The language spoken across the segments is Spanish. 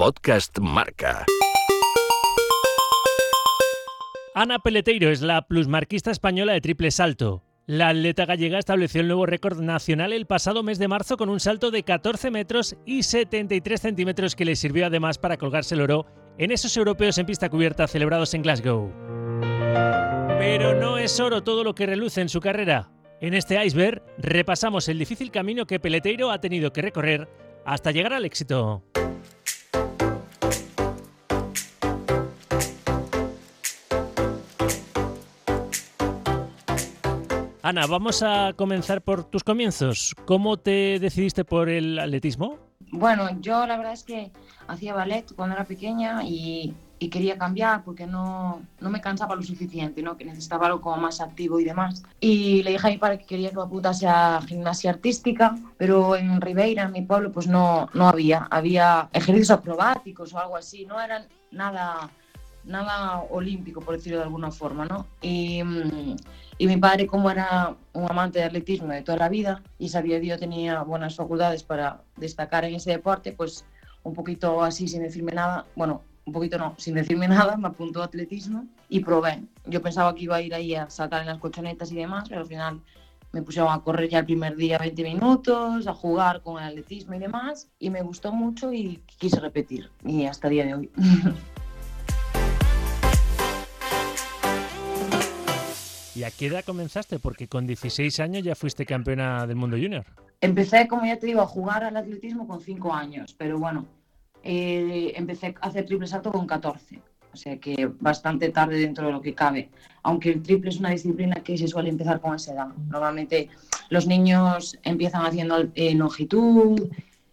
Podcast Marca. Ana Peleteiro es la plusmarquista española de triple salto. La atleta gallega estableció el nuevo récord nacional el pasado mes de marzo con un salto de 14 metros y 73 centímetros que le sirvió además para colgarse el oro en esos europeos en pista cubierta celebrados en Glasgow. Pero no es oro todo lo que reluce en su carrera. En este iceberg repasamos el difícil camino que Peleteiro ha tenido que recorrer hasta llegar al éxito. Ana, vamos a comenzar por tus comienzos. ¿Cómo te decidiste por el atletismo? Bueno, yo la verdad es que hacía ballet cuando era pequeña y, quería cambiar porque no, no, me cansaba lo suficiente, ¿no? que necesitaba algo más activo y demás. Y le dije a mi padre que quería que me apuntase a gimnasia artística, pero en Ribeira, en mi pueblo, pues no, no había. Había ejercicios acrobáticos o algo así, no eran nada nada olímpico, por decirlo de alguna forma, ¿no? Y, y, mi padre, como era un amante de atletismo de toda la vida y sabía que yo tenía buenas facultades para destacar en ese deporte, pues un poquito así, sin decirme nada, bueno, un poquito no, sin decirme nada, me apuntó a atletismo y probé. Yo pensaba que iba a ir ahí a saltar en las colchonetas y demás, pero al final me pusieron a correr ya el primer día 20 minutos, a jugar con el atletismo y demás, y me gustó mucho y quise repetir, y hasta el día de hoy. ¿Y a qué edad comenzaste? Porque con 16 años ya fuiste campeona del mundo junior. Empecé, como ya te digo, a jugar al atletismo con 5 años, pero bueno, eh, empecé a hacer triple salto con 14. O sea que bastante tarde dentro de lo que cabe. Aunque el triple es una disciplina que se suele empezar con esa edad. Normalmente los niños empiezan haciendo eh, longitud,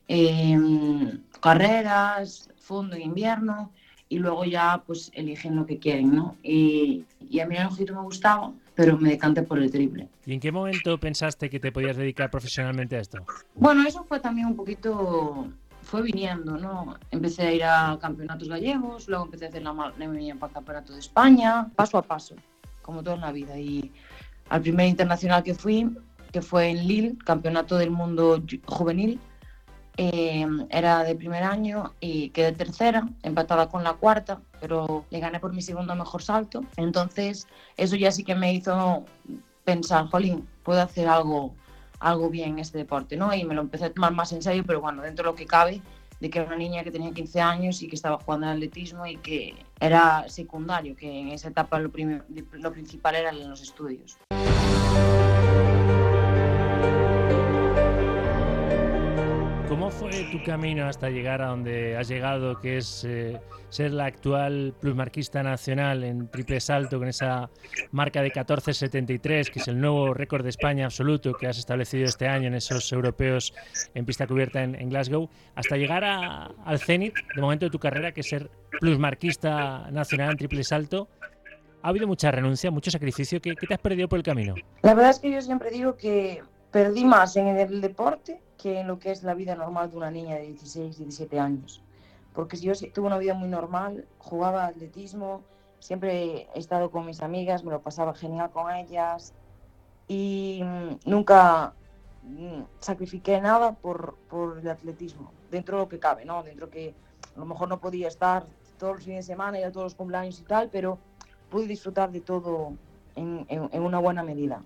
em, carreras, fondo en invierno y luego ya pues eligen lo que quieren, ¿no? Y, y a mí el longitud me gustaba, pero me decanté por el triple. ¿Y en qué momento pensaste que te podías dedicar profesionalmente a esto? Bueno, eso fue también un poquito, fue viniendo, ¿no? Empecé a ir a campeonatos gallegos, luego empecé a hacer la para campeonato de España, paso a paso, como todo en la vida. Y al primer internacional que fui, que fue en Lille, campeonato del mundo juvenil, Em, era de primer año y quedé tercera, empatada con la cuarta, pero le gané por mi segundo mejor salto. Entonces, eso ya sí que me hizo pensar, jolín, puedo hacer algo, algo bien en este deporte, ¿no? Y me lo empecé a tomar más en serio, pero bueno, dentro de lo que cabe, de que era una niña que tenía 15 años y que estaba jugando al atletismo y que era secundario, que en esa etapa lo, lo principal era en los estudios. ¿Cómo fue tu camino hasta llegar a donde has llegado, que es eh, ser la actual plusmarquista nacional en triple salto con esa marca de 14.73, que es el nuevo récord de España absoluto que has establecido este año en esos europeos en pista cubierta en, Glasgow, hasta llegar al cenit de momento de tu carrera, que ser plusmarquista nacional en triple salto? ¿Ha habido mucha renuncia, mucho sacrificio? ¿Qué, ¿Qué te has perdido por el camino? La verdad es que yo siempre digo que perdí más en el deporte que en lo que es la vida normal de una niña de 16, 17 años. Porque yo tuve una vida muy normal, jugaba atletismo, siempre he estado con mis amigas, me lo pasaba genial con ellas y mm, nunca mm, sacrifiqué nada por, por, el atletismo, dentro de lo que cabe, ¿no? Dentro que a lo mejor no podía estar todos los fines de semana y a todos los cumpleaños y tal, pero pude disfrutar de todo en, en, en una buena medida.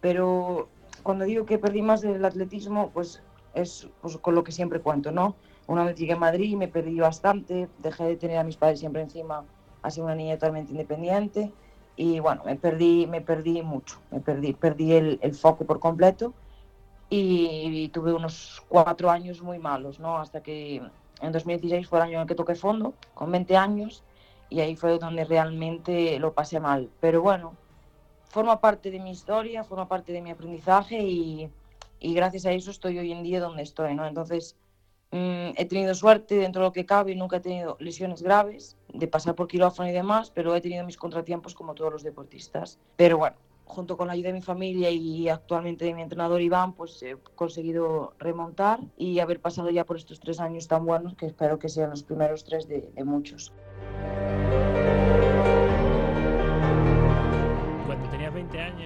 Pero cuando digo que perdí más del atletismo, pues es pues, con lo que siempre cuento, ¿no? Una vez llegué a Madrid, me perdí bastante, dejé de tener a mis padres siempre encima, así una niña totalmente independiente y bueno, me perdí, me perdí mucho, me perdí, perdí el, el foco por completo y, tuve unos cuatro años muy malos, ¿no? Hasta que en 2016 fue el año en el que toqué fondo, con 20 años, y ahí fue donde realmente lo pasé mal. Pero bueno, forma parte de mi historia, forma parte de mi aprendizaje y, gracias a eso estoy hoy en día donde estoy, ¿no? Entonces, mm, he tenido suerte dentro de lo que cabe, nunca he tenido lesiones graves, de pasar por quirófano y demás, pero he tenido mis contratiempos como todos los deportistas. Pero bueno, junto con la ayuda de mi familia y actualmente de mi entrenador Iván, pues he conseguido remontar y haber pasado ya por estos tres años tan buenos que espero que sean los primeros tres de, de muchos.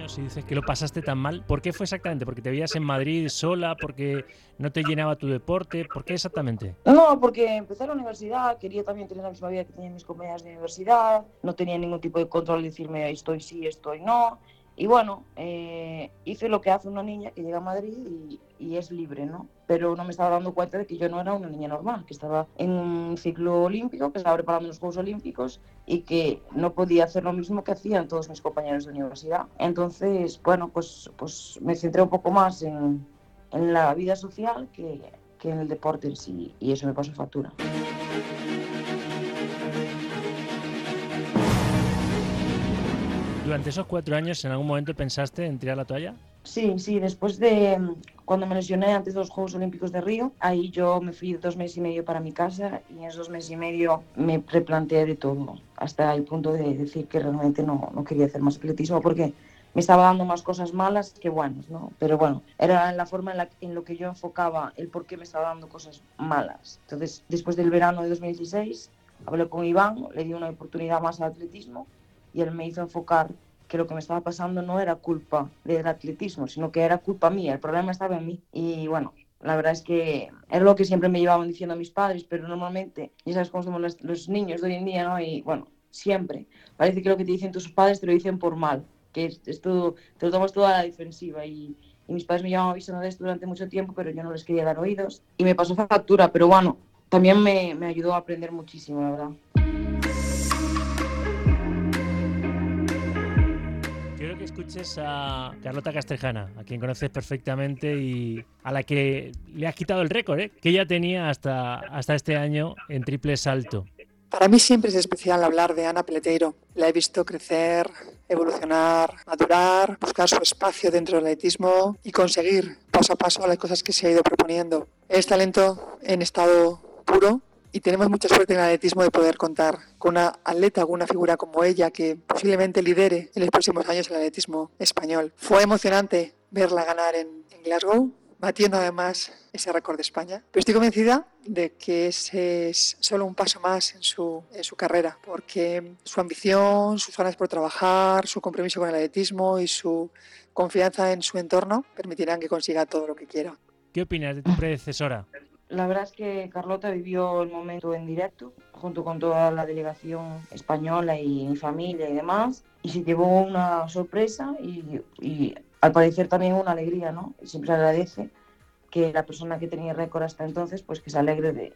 Si dices que lo pasaste tan mal, ¿por qué fue exactamente? ¿Porque te veías en Madrid sola? ¿Porque no te llenaba tu deporte? ¿Por qué exactamente? No, porque empecé la universidad, quería también tener la misma vida que tenían mis compañeras de universidad, no tenía ningún tipo de control de decirme estoy sí, estoy no. Y bueno, eh, hice lo que hace una niña que llega a Madrid y, es libre, ¿no? Pero no me estaba dando cuenta de que yo no era una niña normal, que estaba en un ciclo olímpico, que estaba preparando los Juegos Olímpicos y que no podía hacer lo mismo que hacían todos mis compañeros de universidad. Entonces, bueno, pues, pues me centré un poco más en, en la vida social que, que en el deporte en sí, y eso me pasó factura. ¿Durante esos cuatro años en algún momento pensaste en tirar la toalla? Sí, sí, después de cuando me lesioné antes de los Juegos Olímpicos de Río, ahí yo me fui dos meses y medio para mi casa y en esos dos meses y medio me replanteé de todo, hasta el punto de decir que realmente no, no quería hacer más atletismo porque me estaba dando más cosas malas que buenas, ¿no? Pero bueno, era la forma en, la, en lo que yo enfocaba el por qué me estaba dando cosas malas. Entonces, después del verano de 2016, hablé con Iván, le di una oportunidad más al atletismo y él me hizo enfocar que lo que me estaba pasando no era culpa del atletismo, sino que era culpa mía, el problema estaba en mí. Y bueno, la verdad es que era lo que siempre me llevaban diciendo mis padres, pero normalmente, ya sabes cómo somos los, niños de hoy en día, ¿no? Y bueno, siempre, parece que lo que te dicen tus padres te lo dicen por mal, que es, todo, te lo tomas toda a la defensiva y, y mis padres me llevaban avisando de esto durante mucho tiempo, pero yo no les quería dar oídos y me pasó factura, pero bueno, también me, me ayudó a aprender muchísimo, la verdad. Escuches a Carlota Castrejana, a quien conoces perfectamente y a la que le has quitado el récord, ¿eh? que ella tenía hasta, hasta este año en triple salto. Para mí siempre es especial hablar de Ana Peleteiro. La he visto crecer, evolucionar, madurar, buscar su espacio dentro del atletismo y conseguir paso a paso las cosas que se ha ido proponiendo. Es talento en estado puro y tenemos mucha suerte en el atletismo de poder contar con una atleta, una figura como ella que posiblemente lidere en los próximos años el atletismo español. Fue emocionante verla ganar en, Glasgow, batiendo además ese récord de España. Pero estoy convencida de que ese es solo un paso más en su, en su carrera, porque su ambición, sus ganas por trabajar, su compromiso con el atletismo y su confianza en su entorno permitirán que consiga todo lo que quiera. ¿Qué opinas de tu predecesora? La verdad es que Carlota vivió el momento en directo, junto con toda la delegación española y mi familia y demás, y se llevó una sorpresa y, al parecer también una alegría, ¿no? siempre agradece que la persona que tenía récord hasta entonces, pues que se alegre de,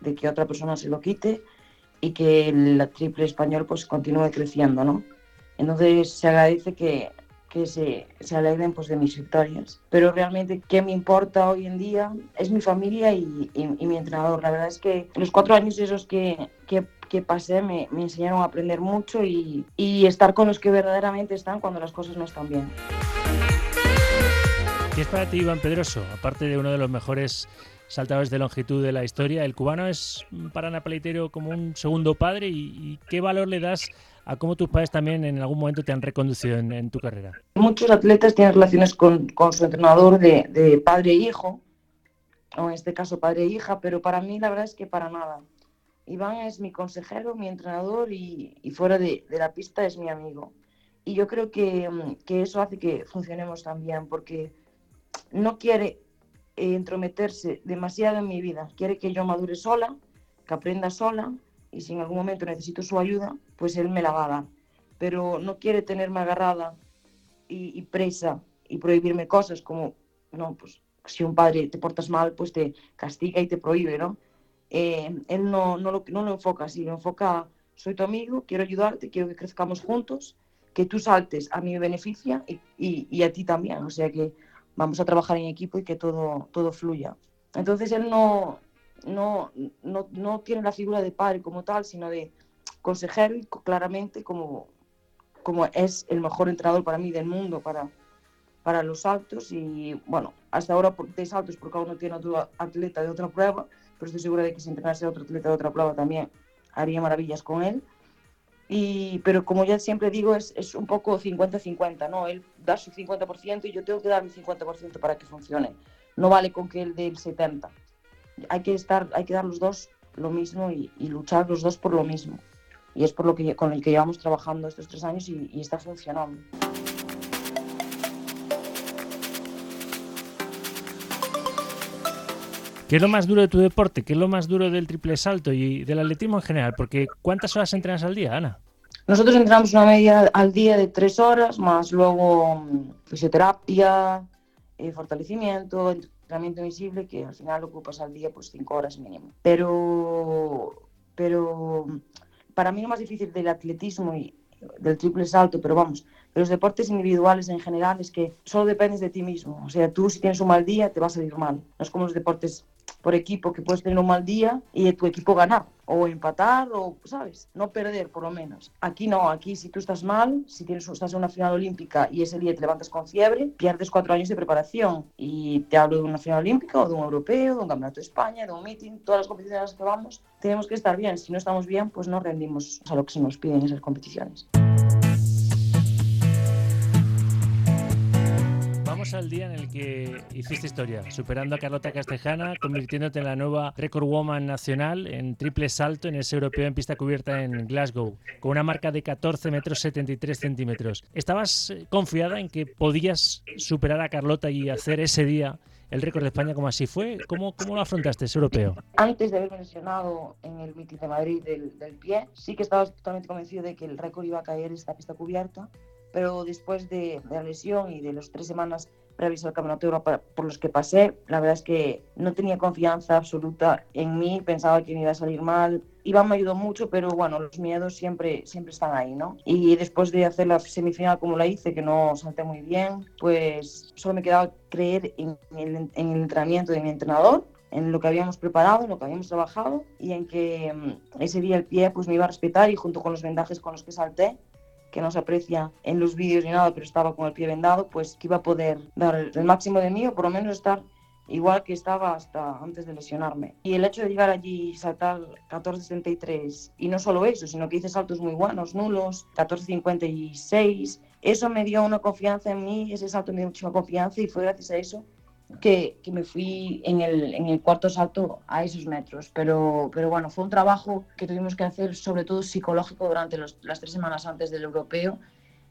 de que otra persona se lo quite y que el triple español pues continúe creciendo, ¿no? Entonces se agradece que que se, se alegren pues, de mis victorias. Pero realmente, ¿qué me importa hoy en día? Es mi familia y, y, mi entrenador. La verdad es que los cuatro años esos que, que, que pasé me, me, enseñaron a aprender mucho y, y estar con los que verdaderamente están cuando las cosas no están bien. ¿Qué es para ti Iván Pedroso? Aparte de uno de los mejores saltadores de longitud de la historia, ¿el cubano es para Ana como un segundo padre? ¿Y, y qué valor le das a cómo tus padres también en algún momento te han reconducido en, tu carrera. Muchos atletas tienen relaciones con, su entrenador de, padre e hijo, o en este caso padre e hija, pero para mí la verdad es que para nada. Iván es mi consejero, mi entrenador y, fuera de, la pista es mi amigo. Y yo creo que, que eso hace que funcionemos también, porque no quiere entrometerse demasiado en mi vida, quiere que yo madure sola, que aprenda sola y si en algún momento necesito su ayuda, pues él me la va a dar. Pero no quiere tenerme agarrada y, presa y prohibirme cosas como, no, pues si un padre te portas mal, pues te castiga y te prohíbe, ¿no? Eh, él no, no, lo, no lo enfoca así, lo enfoca, soy tu amigo, quiero ayudarte, quiero que crezcamos juntos, que tú saltes a mí me beneficia y, y, y a ti también, o sea que vamos a trabajar en equipo y que todo, todo fluya. Entonces él no, no, no, no tiene la figura de padre como tal, sino de consejero claramente como, como es el mejor entrenador para mí del mundo para, para los saltos y bueno, hasta ahora de saltos porque aún no tiene otro atleta de otra prueba, pero estoy segura de que si entrenase otro atleta de otra prueba también haría maravillas con él. Y, pero como ya siempre digo, es, es un poco 50-50, ¿no? Él da su 50% y yo tengo que dar mi 50% para que funcione. No vale con que él dé el 70% hay que estar, hay que dar los dos lo mismo y, luchar los dos por lo mismo. Y es por lo que con el que llevamos trabajando estos tres años y, está funcionando. ¿Qué es lo más duro de tu deporte? ¿Qué es lo más duro del triple salto y del atletismo en general? Porque ¿cuántas horas entrenas al día, Ana? Nosotros entrenamos una media al día de tres horas, más luego mm, fisioterapia, eh, fortalecimiento, entrenamiento invisible, que al final ocupas al día pues cinco horas mínimo. Pero, pero para mí lo más difícil del atletismo y del triple salto, pero vamos, los deportes individuales en general es que solo dependes de ti mismo. O sea, tú si tienes un mal día te va a salir mal. No es como los deportes por equipo que puedes tener un mal día y tu equipo ganar o empatar o, ¿sabes? No perder por lo menos. Aquí no, aquí si tú estás mal, si tienes, estás en una final olímpica y ese día te levantas con fiebre, pierdes cuatro años de preparación. Y te hablo de una final olímpica o de un europeo, de un campeonato de España, de un meeting, todas las competiciones a las que vamos, tenemos que estar bien. Si no estamos bien, pues no rendimos a lo que se nos pide en esas competiciones. Al día en el que hiciste historia, superando a Carlota Castejana, convirtiéndote en la nueva record woman nacional en triple salto en ese europeo en pista cubierta en Glasgow, con una marca de 14 metros 73 centímetros. ¿Estabas eh, confiada en que podías superar a Carlota y hacer ese día el récord de España como así fue? ¿Cómo, cómo lo afrontaste ese europeo? Antes de haberme lesionado en el meeting de Madrid del, del pie, sí que estaba totalmente convencido de que el récord iba a caer en esta pista cubierta pero después de, la lesión y de las tres semanas previas al Campeonato de Europa por los que pasé, la verdad es que no tenía confianza absoluta en mí, pensaba que me iba a salir mal. Iván me ayudó mucho, pero bueno, los miedos siempre, siempre están ahí, ¿no? Y después de hacer la semifinal como la hice, que no salté muy bien, pues solo me quedaba creer en el, en el entrenamiento de mi entrenador en lo que habíamos preparado, en lo que habíamos trabajado y en que mm, ese día el pie pues me iba a respetar y junto con los vendajes con los que salté que no se aprecia en los vídeos ni nada, pero estaba con el pie vendado, pues que iba a poder dar el máximo de mí o por lo menos estar igual que estaba hasta antes de lesionarme. Y el hecho de llegar allí y saltar 14.63, y no solo eso, sino que hice saltos muy buenos, nulos, 14.56, eso me dio una confianza en mí, ese salto me dio mucha confianza y fue gracias a eso que, que, me fui en el, en el, cuarto salto a esos metros. Pero, pero bueno, fue un trabajo que tuvimos que hacer sobre todo psicológico durante los, las tres semanas antes del europeo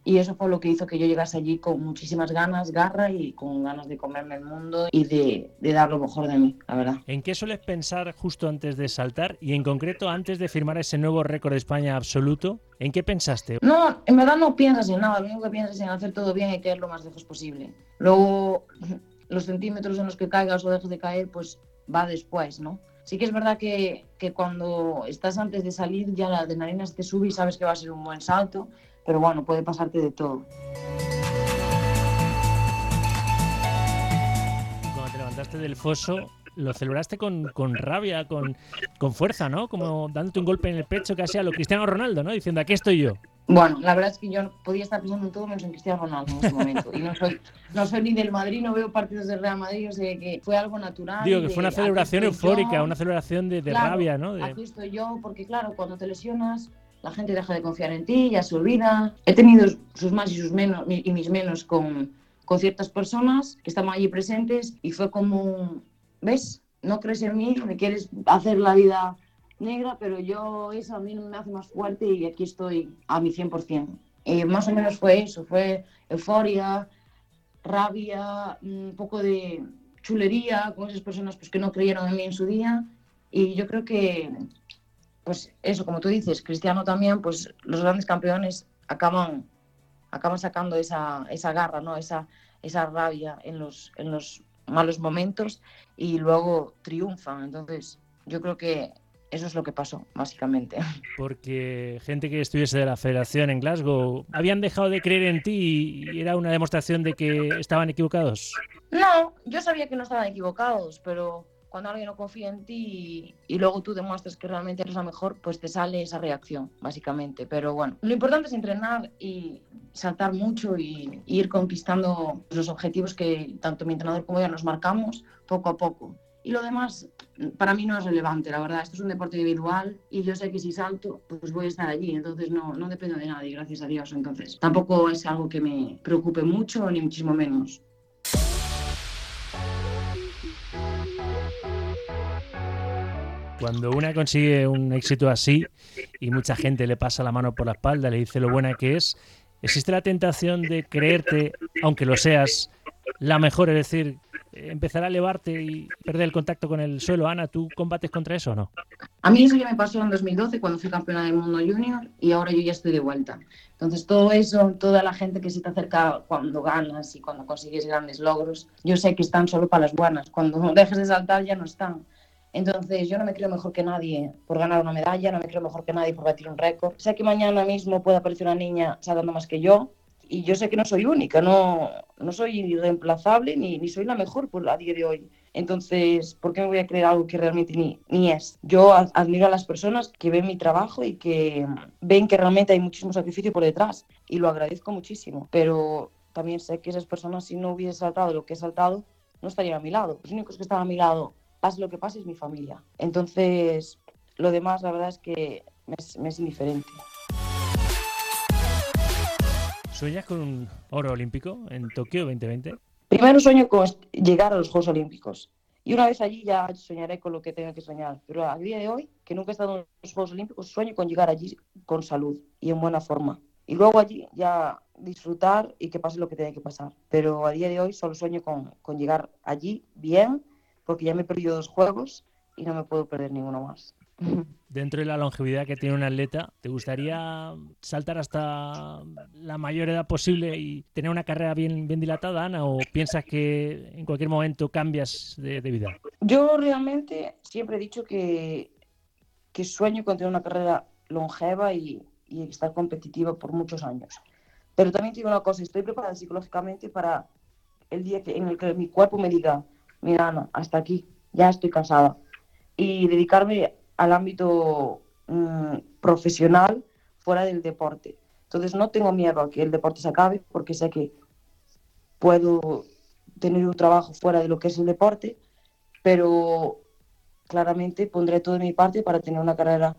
y eso fue lo que hizo que yo llegase allí con muchísimas ganas, garra y con ganas de comerme el mundo y de, de, dar lo mejor de mí, la verdad. ¿En qué sueles pensar justo antes de saltar y en concreto antes de firmar ese nuevo récord de España absoluto? ¿En qué pensaste? No, en verdad no piensas en nada, lo único que piensas es en hacer todo bien y caer lo más lejos posible. Luego los centímetros en los que caigas o dejes de caer, pues va después, ¿no? Sí que es verdad que, que cuando estás antes de salir ya la adrenalina se te sube y sabes que va a ser un buen salto, pero bueno, puede pasarte de todo. Cuando te levantaste del foso, lo celebraste con, con rabia, con, con, fuerza, ¿no? Como dándote un golpe en el pecho casi a lo Cristiano Ronaldo, ¿no? Diciendo, aquí estoy yo. Bueno, la verdad es que yo podía estar pensando en todo menos en Cristiano Ronaldo en ese momento. Y no soy, no soy ni del Madrid, no veo partidos del Real Madrid, o sea que fue algo natural. Digo, que fue una celebración eufórica, una celebración de, de rabia, ¿no? De... Aquí estoy yo, porque claro, cuando te lesionas, la gente deja de confiar en ti, ya se olvida. He tenido sus más y sus menos, y mis menos con, con ciertas personas que estaban allí presentes, y fue como, ¿ves? No crees en mí, me quieres hacer la vida negra, pero yo eso a mí me hace más fuerte y aquí estoy a mi 100%. Eh, más o menos fue eso, fue euforia, rabia, un poco de chulería con esas personas pues, que no creyeron en mí en su día y yo creo que, pues eso, como tú dices, Cristiano también, pues los grandes campeones acaban, acaban sacando esa, esa garra, ¿no? esa, esa rabia en los, en los malos momentos y luego triunfan. Entonces, yo creo que eso es lo que pasó, básicamente. Porque gente que estuviese de la federación en Glasgow, ¿habían dejado de creer en ti y era una demostración de que estaban equivocados? No, yo sabía que no estaban equivocados, pero cuando alguien no confía en ti y, luego tú demuestras que realmente eres la mejor, pues te sale esa reacción, básicamente. Pero bueno, lo importante es entrenar y saltar mucho y, y ir conquistando los objetivos que tanto mi entrenador como yo nos marcamos poco a poco. Y lo demás, para mí no es relevante, la verdad. Esto es un deporte individual y yo sé que si salto, pues voy a estar allí. Entonces no, no dependo de nadie, gracias a Dios. Entonces tampoco es algo que me preocupe mucho, ni muchísimo menos. Cuando una consigue un éxito así y mucha gente le pasa la mano por la espalda, le dice lo buena que es, existe la tentación de creerte, aunque lo seas, la mejor, es decir, empezar a elevarte y perder el contacto con el suelo. Ana, ¿tú combates contra eso o no? A mí eso ya me pasó en 2012 cuando fui campeona del mundo junior y ahora yo ya estoy de vuelta. Entonces todo eso, toda la gente que se te acerca cuando ganas y cuando consigues grandes logros, yo sé que están solo para las buenas. Cuando dejes de saltar ya no están. Entonces, yo no me creo mejor que nadie por ganar una medalla, no me creo mejor que nadie por batir un récord. Sé que mañana mismo puede aparecer una niña saltando más que yo y yo sé que no soy única, no, no soy irreemplazable ni, ni soy la mejor por, a día de hoy. Entonces, ¿por qué me voy a creer algo que realmente ni, ni es? Yo admiro a las personas que ven mi trabajo y que ven que realmente hay muchísimo sacrificio por detrás y lo agradezco muchísimo, pero también sé que esas personas si no hubiese saltado lo que he saltado, no estarían a mi lado. Los únicos que están a mi lado pase lo que pase, es mi familia. Entonces, lo demás, la verdad es que me es, me es indiferente. ¿Sueñas con un oro olímpico en Tokio 2020? Primero sueño con llegar a los Juegos Olímpicos. Y una vez allí ya soñaré con lo que tenga que soñar. Pero a día de hoy, que nunca he estado en los Juegos Olímpicos, sueño con llegar allí con salud y en buena forma. Y luego allí ya disfrutar y que pase lo que tenga que pasar. Pero a día de hoy solo sueño con, con llegar allí bien porque ya me he perdido dos juegos y no me puedo perder ninguno más. Dentro de la longevidad que tiene un atleta, ¿te gustaría saltar hasta la mayor edad posible y tener una carrera bien, bien dilatada, Ana? ¿O piensas que en cualquier momento cambias de, de vida? Yo realmente siempre he dicho que, que sueño con tener una carrera longeva y, y estar competitiva por muchos años. Pero también te digo una cosa, estoy preparada psicológicamente para el día que, en el que mi cuerpo me diga, mira, Ana, hasta aquí, ya estoy cansada. Y dedicarme al ámbito mmm, profesional fuera del deporte. Entonces no tengo miedo a que el deporte se acabe porque sé que puedo tener un trabajo fuera de lo que es el deporte, pero claramente pondré todo de mi parte para tener una carrera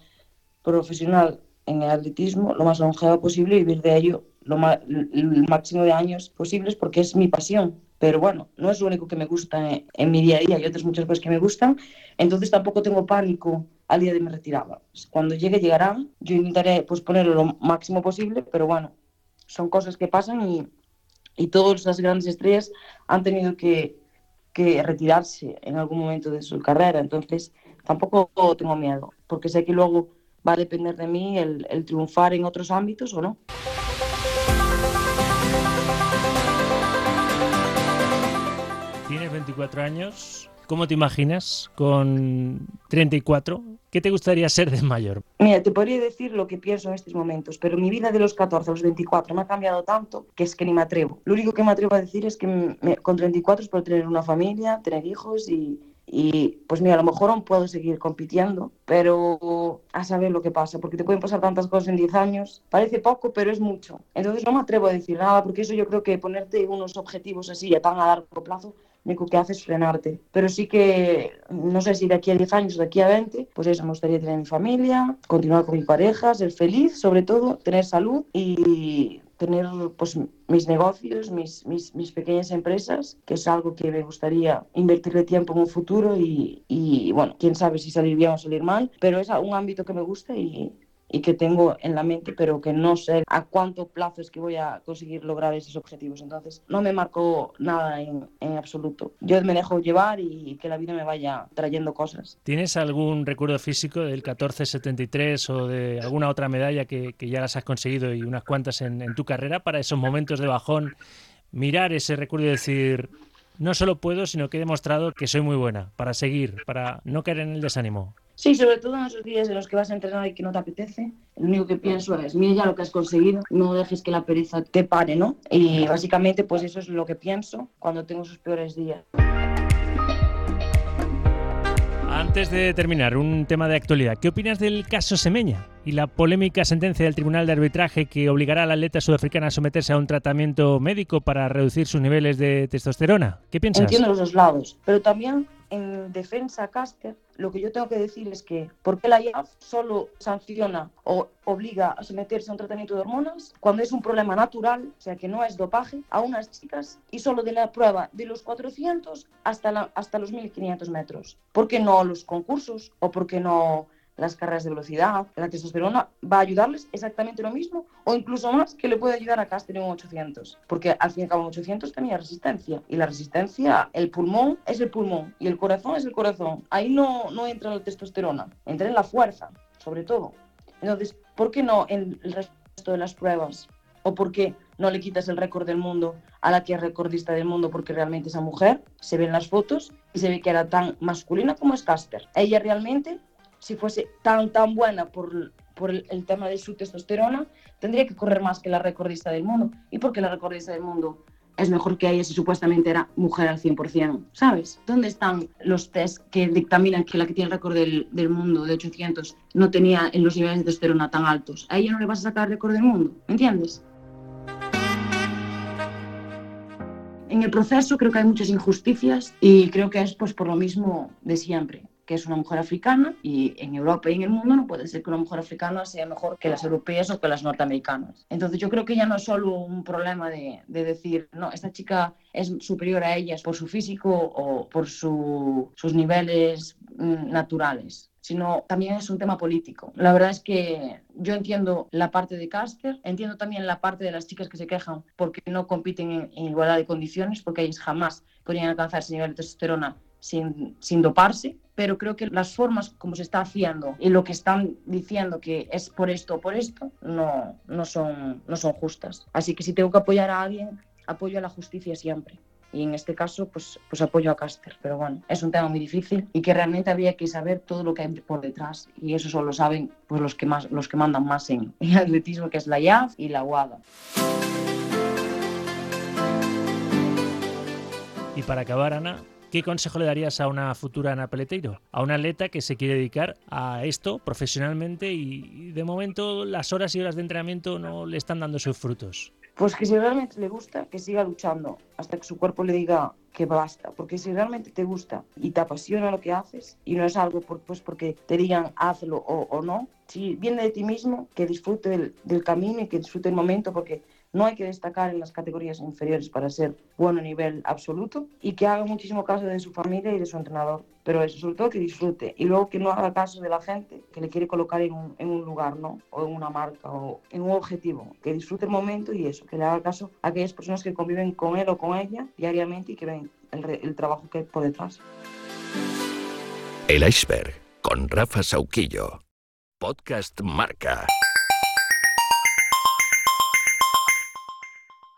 profesional en el atletismo lo más longeva posible y vivir de ello lo el máximo de años posibles porque es mi pasión. Pero bueno, no es lo único que me gusta en, en, mi día a día, hay otras muchas cosas que me gustan, entonces tampoco tengo pánico al día de mi retirada. Cuando llegue, llegará, yo intentaré pues, ponerlo lo máximo posible, pero bueno, son cosas que pasan y, y todas las grandes estrellas han tenido que, que retirarse en algún momento de su carrera, entonces tampoco tengo miedo, porque sé que luego va a depender de mí el, el triunfar en otros ámbitos o no. Tienes 24 años. ¿Cómo te imaginas con 34? ¿Qué te gustaría ser de mayor? Mira, te podría decir lo que pienso en estos momentos, pero mi vida de los 14 a los 24 me ha cambiado tanto que es que ni me atrevo. Lo único que me atrevo a decir es que me, con 34 es por tener una familia, tener hijos y, y pues mira, a lo mejor aún puedo seguir compitiendo, pero a saber lo que pasa, porque te pueden pasar tantas cosas en 10 años. Parece poco, pero es mucho. Entonces no me atrevo a decir nada, porque eso yo creo que ponerte unos objetivos así a tan a largo plazo lo único que hace es frenarte. Pero sí que, no sé si de aquí a 10 años o de aquí a 20, pues eso, me gustaría tener mi familia, continuar con mi pareja, ser feliz, sobre todo, tener salud y tener pues, mis negocios, mis, mis, mis, pequeñas empresas, que es algo que me gustaría invertirle tiempo en un futuro y, y, bueno, quién sabe si salir bien o salir mal, pero es un ámbito que me gusta y, y que tengo en la mente, pero que no sé a cuánto plazo es que voy a conseguir lograr esos objetivos. Entonces, no me marco nada en, absoluto. Yo me dejo llevar y que la vida me vaya trayendo cosas. ¿Tienes algún recuerdo físico del 1473 o de alguna otra medalla que, que ya las has conseguido y unas cuantas en, en tu carrera para esos momentos de bajón? Mirar ese recuerdo y decir, no solo puedo, sino que he demostrado que soy muy buena para seguir, para no caer en el desánimo. Sí, sobre todo en esos días en los que vas a entrenar y que no te apetece, lo único que pienso es, mira ya lo que has conseguido, no dejes que la pereza te pare, ¿no? Y básicamente pues eso es lo que pienso cuando tengo esos peores días. Antes de terminar, un tema de actualidad. ¿Qué opinas del caso Semeña y la polémica sentencia del Tribunal de Arbitraje que obligará a la atleta sudafricana a someterse a un tratamiento médico para reducir sus niveles de testosterona? ¿Qué piensas? Entiendo los dos lados, pero también en defensa a Caster, lo que yo tengo que decir es que ¿por qué la IAF solo sanciona o obliga a someterse a un tratamiento de hormonas cuando es un problema natural, o sea que no es dopaje, a unas chicas y solo de la prueba de los 400 hasta, la, hasta los 1500 metros? ¿Por qué no los concursos o por qué no las carreras de velocidad. La testosterona va a ayudarles exactamente lo mismo o incluso más que le puede ayudar a un 800. Porque al fin y al cabo en 800 tenía resistencia. Y la resistencia, el pulmón es el pulmón y el corazón es el corazón. Ahí no, no entra la testosterona, entra en la fuerza, sobre todo. Entonces, ¿por qué no en el resto de las pruebas? ¿O por qué no le quitas el récord del mundo a la que es recordista del mundo? Porque realmente esa mujer se ve en las fotos y se ve que era tan masculina como es Caster. Ella realmente si fuese tan, tan buena por, por el, el, tema de su testosterona, tendría que correr más que la recordista del mundo. ¿Y por qué la recordista del mundo es mejor que ella si supuestamente era mujer al 100%? ¿Sabes? ¿Dónde están los test que dictaminan que la que tiene el récord del, del mundo de 800 no tenía en los niveles de testosterona tan altos? A ella no le vas a sacar el récord del mundo, ¿me entiendes? En el proceso creo que hay muchas injusticias y creo que es pues por lo mismo de siempre que es una mujer africana y en Europa y en el mundo no puede ser que una mujer africana sea mejor que las europeas o que las norteamericanas. Entonces yo creo que ya no es solo un problema de, de decir, no, esta chica es superior a ellas por su físico o por su, sus niveles mm, naturales sino también es un tema político. La verdad es que yo entiendo la parte de Caster, entiendo también la parte de las chicas que se quejan porque no compiten en, en igualdad de condiciones, porque ellas jamás podrían alcanzar ese nivel de testosterona sin, sin doparse, pero creo que las formas como se está haciendo y lo que están diciendo que es por esto o por esto no, no, son, no son justas. Así que si tengo que apoyar a alguien, apoyo a la justicia siempre. Y en este caso, pues, pues apoyo a Caster. Pero bueno, es un tema muy difícil y que realmente habría que saber todo lo que hay por detrás. Y eso solo saben pues, los, que más, los que mandan más en, en atletismo, que es la IAF y la UADA. Y para acabar, Ana, ¿Qué consejo le darías a una futura Ana Peleteiro? A una atleta que se quiere dedicar a esto profesionalmente y de momento las horas y horas de entrenamiento no le están dando sus frutos. Pues que si realmente le gusta, que siga luchando hasta que su cuerpo le diga que basta. Porque si realmente te gusta y te apasiona lo que haces y no es algo por, pues porque te digan hazlo o, o no, si viene de ti mismo, que disfrute del, del camino y que disfrute el momento porque no hay que destacar en las categorías inferiores para ser bueno a nivel absoluto y que haga muchísimo caso de su familia y de su entrenador. Pero eso, sobre todo que disfrute y luego que no haga caso de la gente que le quiere colocar en un, lugar, ¿no? O en una marca o en un objetivo. Que disfrute el momento y eso, que le haga caso a aquellas personas que conviven con él o con ella diariamente y que ven el, el trabajo que hay por detrás. El iceberg con Rafa Sauquillo. Podcast Marca.